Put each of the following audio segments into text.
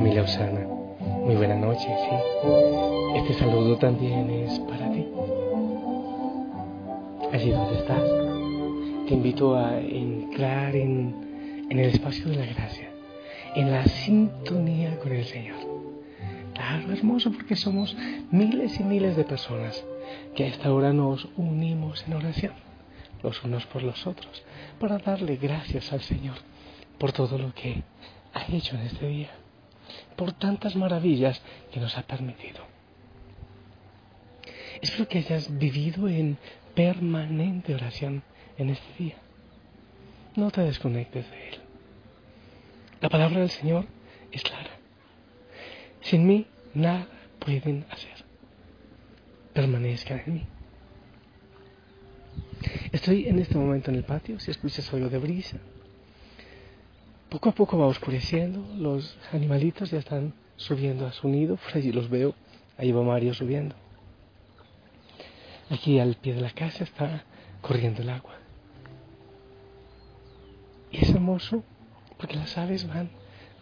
Familia Osana, muy buena noche, sí. Este saludo también es para ti. Allí donde estás, te invito a entrar en, en el espacio de la gracia, en la sintonía con el Señor. Claro, hermoso porque somos miles y miles de personas que a esta hora nos unimos en oración, los unos por los otros, para darle gracias al Señor por todo lo que ha hecho en este día, por tantas maravillas que nos ha permitido. Espero que hayas vivido en permanente oración en este día. No te desconectes de Él. La palabra del Señor es clara. Sin mí nada pueden hacer. Permanezcan en mí. Estoy en este momento en el patio, si escuchas algo de brisa, poco a poco va oscureciendo, los animalitos ya están subiendo a su nido, por allí los veo, ahí va Mario subiendo. Aquí al pie de la casa está corriendo el agua. Y es hermoso porque las aves van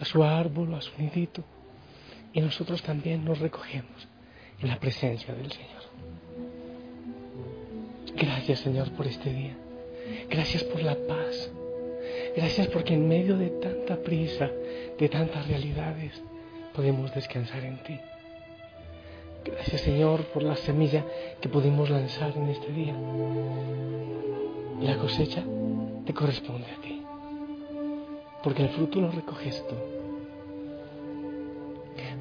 a su árbol, a su nidito, y nosotros también nos recogemos en la presencia del Señor. Gracias Señor por este día. Gracias por la paz Gracias porque en medio de tanta prisa, de tantas realidades, podemos descansar en ti. Gracias Señor por la semilla que pudimos lanzar en este día. La cosecha te corresponde a ti. Porque el fruto lo recoges tú.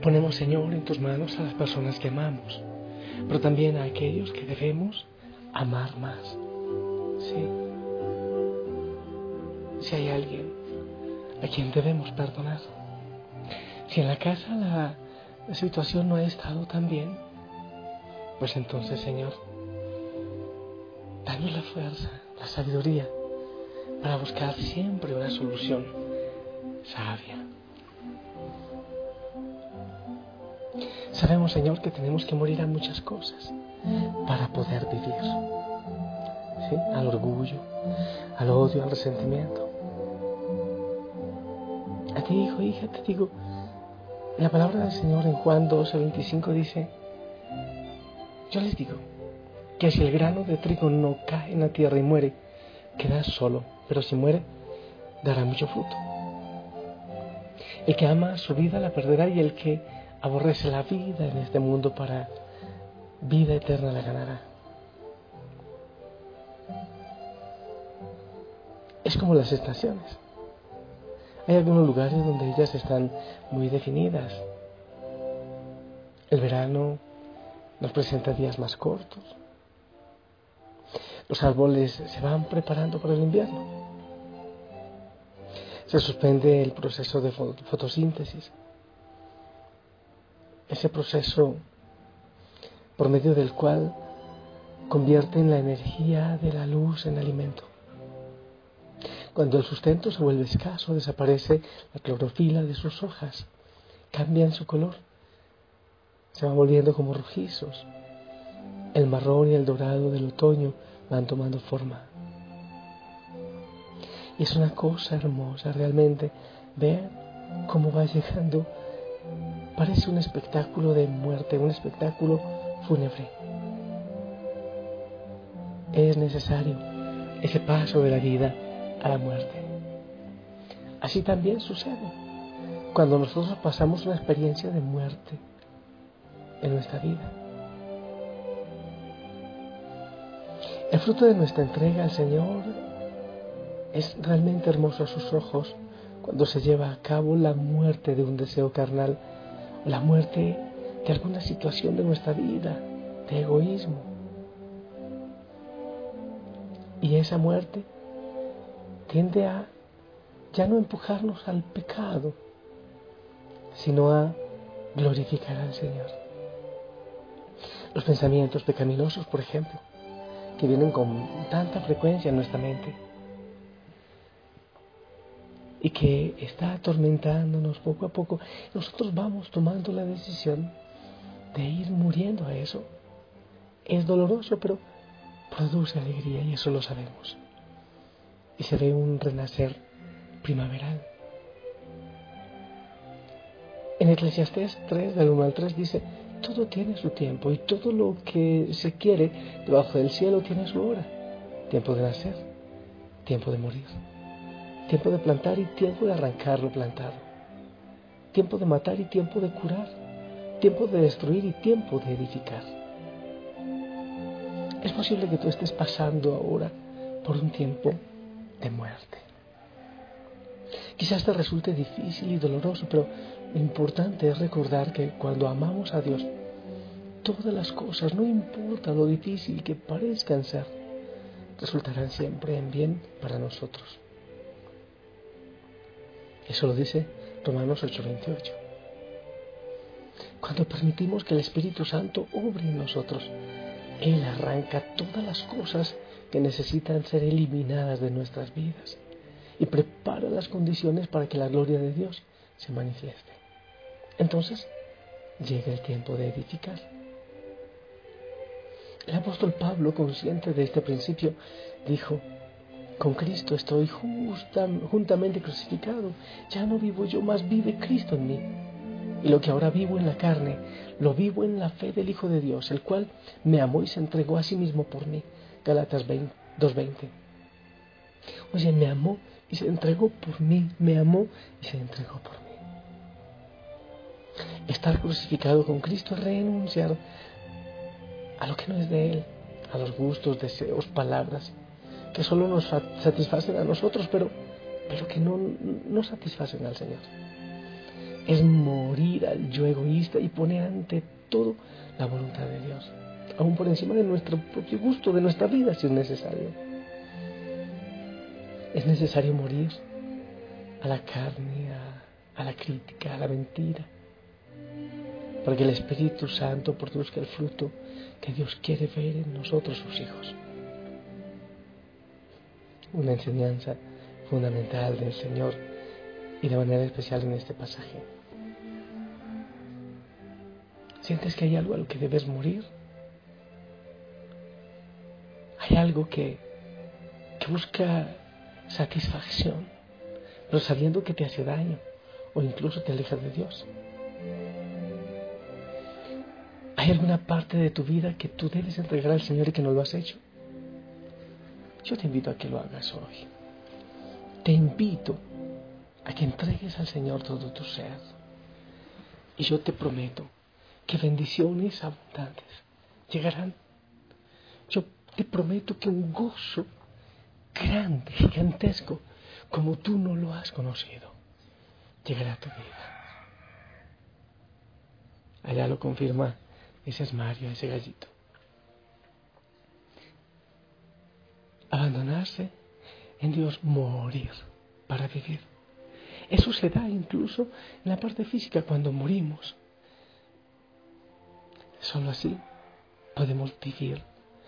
Ponemos Señor en tus manos a las personas que amamos, pero también a aquellos que debemos amar más. Sí si hay alguien a quien debemos perdonar. Si en la casa la, situación no ha estado tan bien, pues entonces, Señor, danos la fuerza, la sabiduría para buscar siempre una solución sabia. Sabemos, Señor, que tenemos que morir a muchas cosas para poder vivir. Al orgullo, al odio, al resentimiento a ti, hijo, hija, te digo, la palabra del Señor en Juan 12, 25 dice, yo les digo que si el grano de trigo no cae en la tierra y muere, queda solo, pero si muere, dará mucho fruto. El que ama su vida la perderá y el que aborrece la vida en este mundo para vida eterna la ganará. Es como las estaciones. Hay algunos lugares donde ellas están muy definidas. El verano nos presenta días más cortos. Los árboles se van preparando para el invierno. Se suspende el proceso de fotosíntesis. Ese proceso por medio del cual convierten la energía de la luz en alimento. Cuando el sustento se vuelve escaso, desaparece la clorofila de sus hojas, cambian su color, se van volviendo como rojizos. El marrón y el dorado del otoño van tomando forma. Y es una cosa hermosa realmente ver cómo va llegando. Parece un espectáculo de muerte, un espectáculo fúnebre. Es necesario ese paso de la vida a la muerte. Así también sucede cuando nosotros pasamos una experiencia de muerte en nuestra vida. El fruto de nuestra entrega al Señor es realmente hermoso a sus ojos cuando se lleva a cabo la muerte de un deseo carnal, la muerte de alguna situación de nuestra vida, de egoísmo. Y esa muerte tiende a ya no empujarnos al pecado, sino a glorificar al Señor. Los pensamientos pecaminosos, por ejemplo, que vienen con tanta frecuencia en nuestra mente y que está atormentándonos poco a poco, nosotros vamos tomando la decisión de ir muriendo a eso. Es doloroso, pero produce alegría y eso lo sabemos y se ve un renacer primaveral. En Eclesiastés 3, del 1 al 3 dice, todo tiene su tiempo y todo lo que se quiere debajo del cielo tiene su hora. Tiempo de nacer, tiempo de morir, tiempo de plantar y tiempo de arrancar lo plantado, tiempo de matar y tiempo de curar, tiempo de destruir y tiempo de edificar. Es posible que tú estés pasando ahora por un tiempo de muerte. Quizás te resulte difícil y doloroso, pero lo importante es recordar que cuando amamos a Dios, todas las cosas, no importa lo difícil que parezcan ser, resultarán siempre en bien para nosotros. Eso lo dice Romanos 8:28. Cuando permitimos que el Espíritu Santo obre en nosotros, Él arranca todas las cosas que necesitan ser eliminadas de nuestras vidas y prepara las condiciones para que la gloria de Dios se manifieste. Entonces llega el tiempo de edificar. El apóstol Pablo, consciente de este principio, dijo, con Cristo estoy juntamente crucificado, ya no vivo yo, más vive Cristo en mí. Y lo que ahora vivo en la carne, lo vivo en la fe del Hijo de Dios, el cual me amó y se entregó a sí mismo por mí. Galatas 2.20. Oye, me amó y se entregó por mí, me amó y se entregó por mí. Estar crucificado con Cristo es renunciar a lo que no es de Él, a los gustos, deseos, palabras, que solo nos satisfacen a nosotros, pero, pero que no, no satisfacen al Señor. Es morir al yo egoísta y poner ante todo la voluntad de Dios, aún por encima de nuestro propio gusto, de nuestra vida, si es necesario. Es necesario morir a la carne, a, la crítica, a la mentira, para que el Espíritu Santo produzca el fruto que Dios quiere ver en nosotros sus hijos. Una enseñanza fundamental del Señor y de manera especial en este pasaje. ¿Sientes que hay algo a lo que debes morir? Algo que, busca satisfacción, pero sabiendo que te hace daño o incluso te aleja de Dios. ¿Hay alguna parte de tu vida que tú debes entregar al Señor y que no lo has hecho? Yo te invito a que lo hagas hoy. Te invito a que entregues al Señor todo tu ser. Y yo te prometo que bendiciones abundantes llegarán. Yo te prometo que un gozo grande, gigantesco, como tú no lo has conocido, llegará a tu vida. Allá lo confirma ese es Mario, ese gallito. Abandonarse en Dios, morir para vivir. Eso se da incluso en la parte física cuando morimos. Solo así podemos vivir,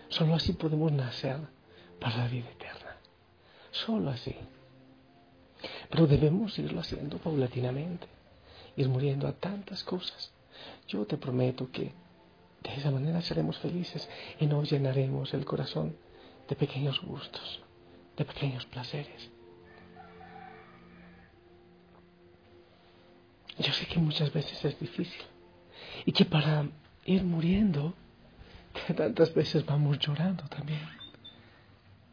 solo así podemos nacer para la vida eterna. Solo así. Pero debemos irlo haciendo paulatinamente, ir muriendo a tantas cosas. Yo te prometo que de esa manera seremos felices y nos llenaremos el corazón de pequeños gustos, de pequeños placeres. Yo sé que muchas veces es difícil y que para ir muriendo, tantas veces vamos llorando también.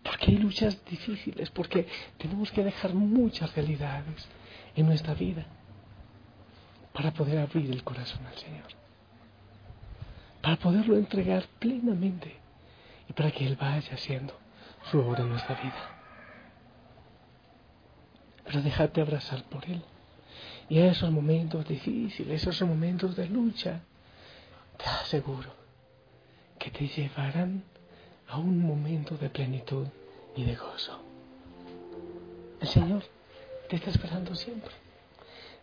Porque hay luchas difíciles, porque tenemos que dejar muchas realidades en nuestra vida para poder abrir el corazón al Señor para poderlo entregar plenamente y para que Él vaya haciendo su obra en nuestra vida. Pero déjate abrazar por Él. Y esos momentos difíciles, esos momentos de lucha, te aseguro que te llevarán a un momento de plenitud y de gozo. El Señor te está esperando siempre.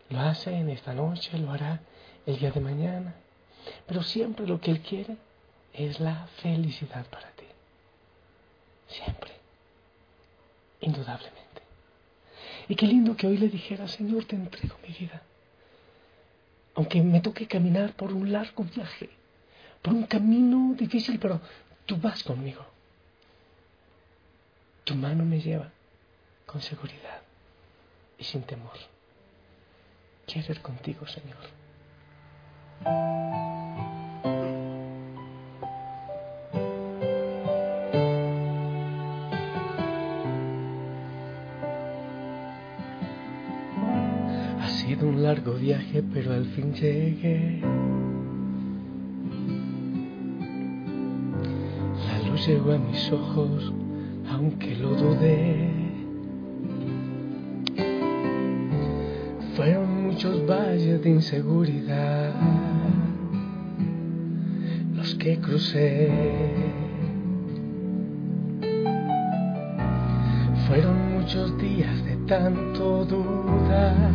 Lo hace en esta noche, lo hará el día de mañana, pero siempre lo que Él quiere es la felicidad para ti. Siempre. Indudablemente. Y qué lindo que hoy le dijera, Señor, te entrego mi vida. Aunque me toque caminar por un largo viaje, por un camino difícil, pero tú vas conmigo. Tu mano me lleva con seguridad y sin temor. Quiero ir contigo, Señor. Ha sido un largo viaje, pero al fin llegué. La luz llegó a mis ojos, aunque lo dudé. Fueron muchos valles de inseguridad los que crucé. Fueron muchos días de tanto dudar,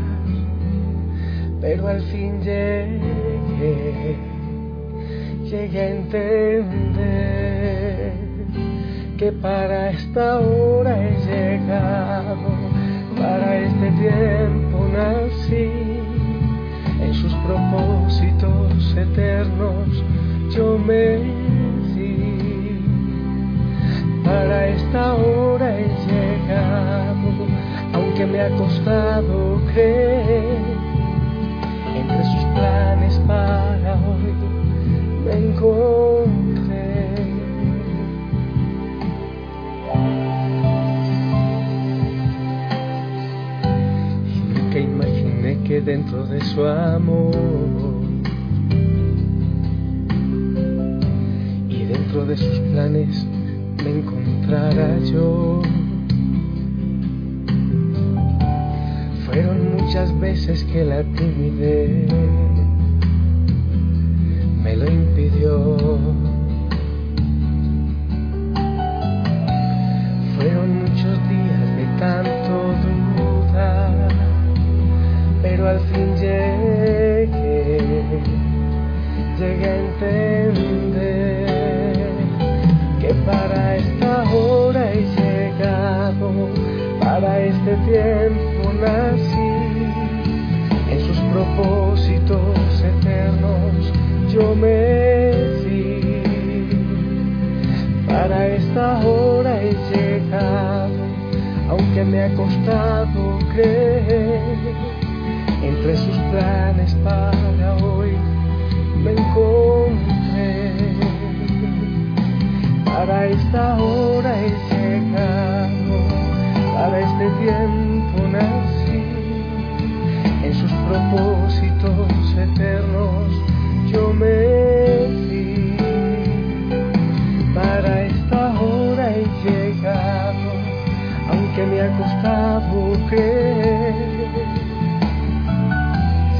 pero al fin llegué, llegué a que para esta hora he llegado, para este tiempo nací, en sus propósitos eternos yo me di. Para esta hora he llegado, aunque me ha costado creer, entre sus planes para hoy me encontré. Dentro de su amor y dentro de sus planes me encontrara yo. Fueron muchas veces que la timidez me lo impidió. Aunque me ha costado creer, entre sus planes para hoy me encontré. Para esta hora he llegado, para este tiempo nací, en sus propósitos eternos aunque me ha costado creer.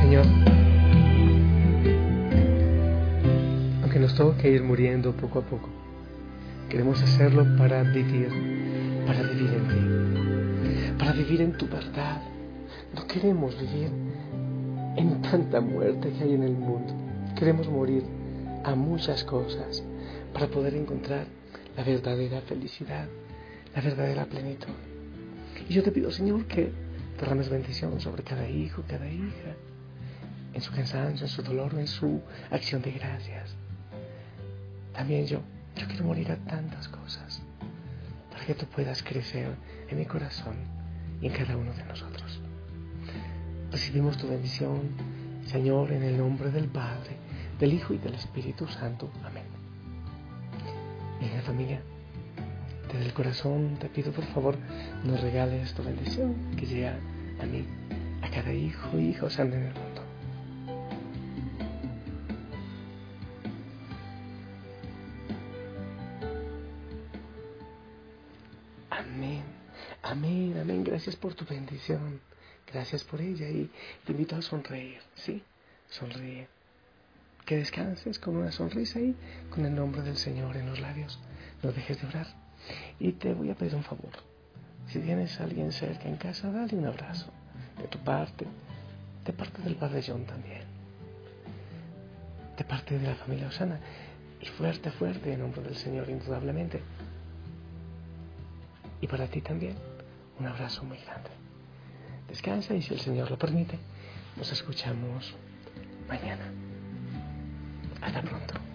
Señor, aunque nos toque ir muriendo poco a poco, queremos hacerlo para vivir, para vivir en ti, para vivir en tu verdad. No queremos vivir en tanta muerte que hay en el mundo. Queremos morir a muchas cosas para poder encontrar la verdadera felicidad, la verdadera plenitud. Y yo te pido, Señor, que derrames bendición sobre cada hijo, cada hija, en su cansancio, en su dolor, en su acción de gracias. También yo, yo quiero morir a tantas cosas para que tú puedas crecer en mi corazón y en cada uno de nosotros. Recibimos tu bendición, Señor, en el nombre del Padre, del Hijo y del Espíritu Santo. Amén. Venga familia, desde el corazón te pido por favor nos regales tu bendición que llega a mí, a cada hijo y hijo santo en el mundo. Amén, amén, amén. Gracias por tu bendición. Gracias por ella y te invito a sonreír, ¿sí? Sonríe. Que descanses con una sonrisa y con el nombre del Señor en los labios. No dejes de orar. Y te voy a pedir un favor. Si tienes a alguien cerca en casa, dale un abrazo. De tu parte, de parte del Padre John también. De parte de la familia Osana. Y fuerte, fuerte en nombre del Señor, indudablemente. Y para ti también, un abrazo muy grande. Descansa y si el Señor lo permite, nos escuchamos mañana. Hasta pronto.